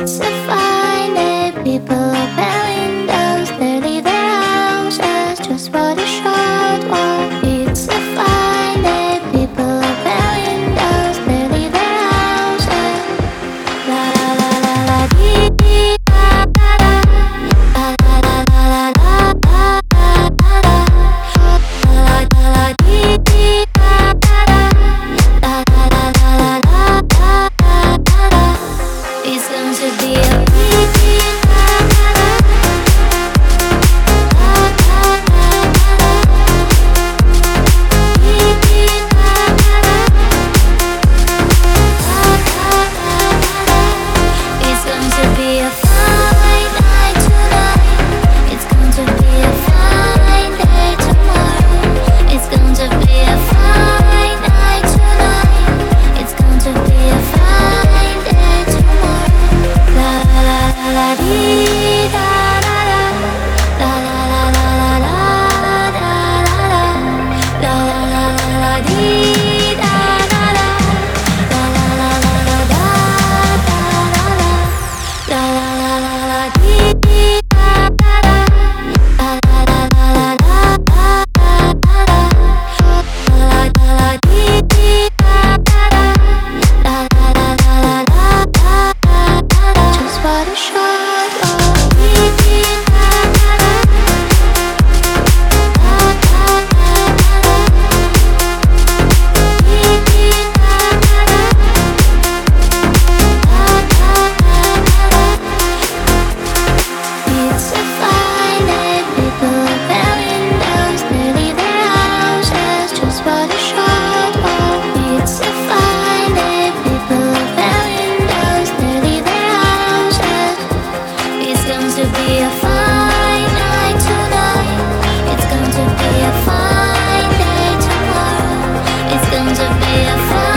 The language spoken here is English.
It's a fine to be a fool.